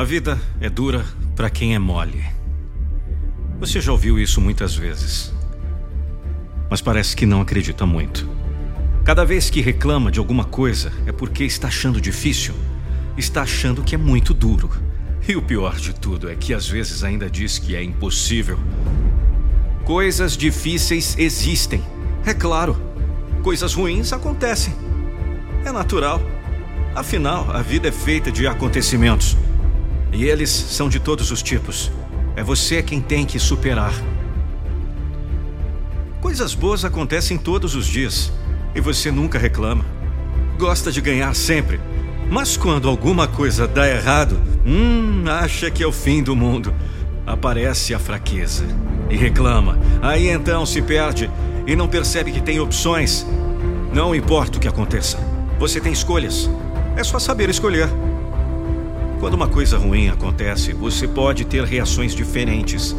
A vida é dura para quem é mole. Você já ouviu isso muitas vezes. Mas parece que não acredita muito. Cada vez que reclama de alguma coisa é porque está achando difícil, está achando que é muito duro. E o pior de tudo é que às vezes ainda diz que é impossível. Coisas difíceis existem, é claro. Coisas ruins acontecem. É natural. Afinal, a vida é feita de acontecimentos. E eles são de todos os tipos. É você quem tem que superar. Coisas boas acontecem todos os dias e você nunca reclama. Gosta de ganhar sempre. Mas quando alguma coisa dá errado, hum, acha que é o fim do mundo. Aparece a fraqueza e reclama. Aí então se perde e não percebe que tem opções. Não importa o que aconteça, você tem escolhas. É só saber escolher. Quando uma coisa ruim acontece, você pode ter reações diferentes.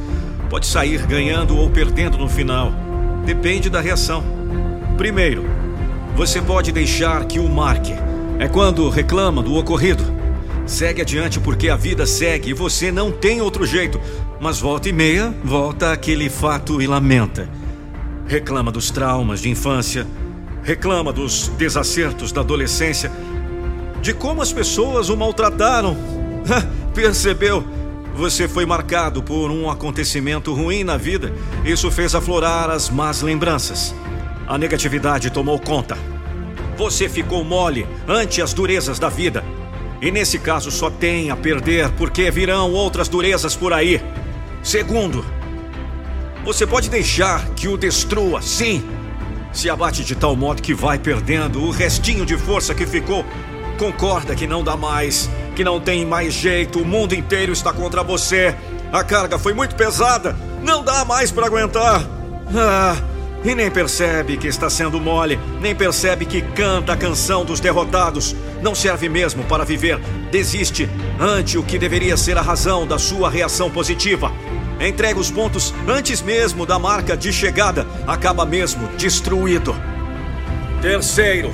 Pode sair ganhando ou perdendo no final. Depende da reação. Primeiro, você pode deixar que o marque. É quando reclama do ocorrido. Segue adiante porque a vida segue e você não tem outro jeito. Mas volta e meia, volta aquele fato e lamenta. Reclama dos traumas de infância, reclama dos desacertos da adolescência de como as pessoas o maltrataram. Percebeu? Você foi marcado por um acontecimento ruim na vida. Isso fez aflorar as más lembranças. A negatividade tomou conta. Você ficou mole ante as durezas da vida. E nesse caso só tem a perder, porque virão outras durezas por aí. Segundo, você pode deixar que o destrua, sim. Se abate de tal modo que vai perdendo o restinho de força que ficou concorda que não dá mais, que não tem mais jeito, o mundo inteiro está contra você. A carga foi muito pesada, não dá mais para aguentar. Ah, e nem percebe que está sendo mole, nem percebe que canta a canção dos derrotados. Não serve mesmo para viver. Desiste ante o que deveria ser a razão da sua reação positiva. Entrega os pontos antes mesmo da marca de chegada. Acaba mesmo destruído. Terceiro,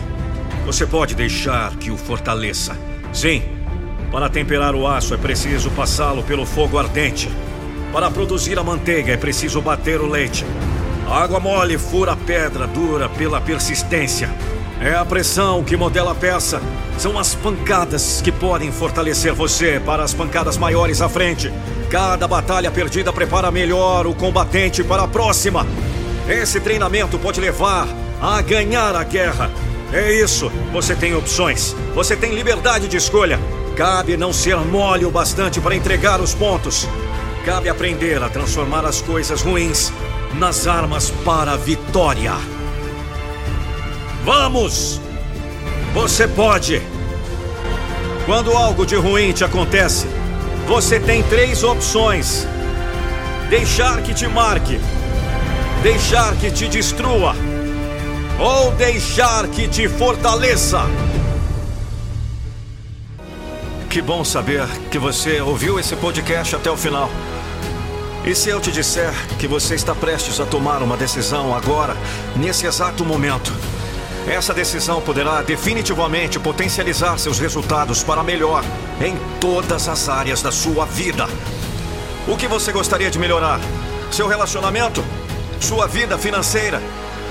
você pode deixar que o fortaleça. Sim, para temperar o aço é preciso passá-lo pelo fogo ardente. Para produzir a manteiga é preciso bater o leite. A água mole fura a pedra dura pela persistência. É a pressão que modela a peça. São as pancadas que podem fortalecer você para as pancadas maiores à frente. Cada batalha perdida prepara melhor o combatente para a próxima. Esse treinamento pode levar a ganhar a guerra. É isso. Você tem opções. Você tem liberdade de escolha. Cabe não ser mole o bastante para entregar os pontos. Cabe aprender a transformar as coisas ruins nas armas para a vitória. Vamos! Você pode! Quando algo de ruim te acontece, você tem três opções: deixar que te marque, deixar que te destrua ou deixar que te fortaleça. Que bom saber que você ouviu esse podcast até o final. E se eu te disser que você está prestes a tomar uma decisão agora, nesse exato momento? Essa decisão poderá definitivamente potencializar seus resultados para melhor em todas as áreas da sua vida. O que você gostaria de melhorar? Seu relacionamento? Sua vida financeira?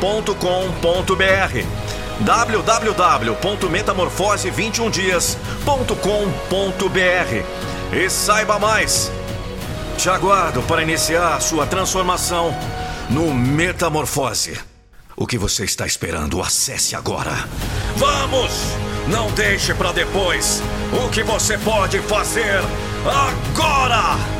www.metamorfose21dias.com.br www.metamorfose21dias.com.br e saiba mais. Te aguardo para iniciar sua transformação no Metamorfose. O que você está esperando? Acesse agora. Vamos! Não deixe para depois o que você pode fazer agora!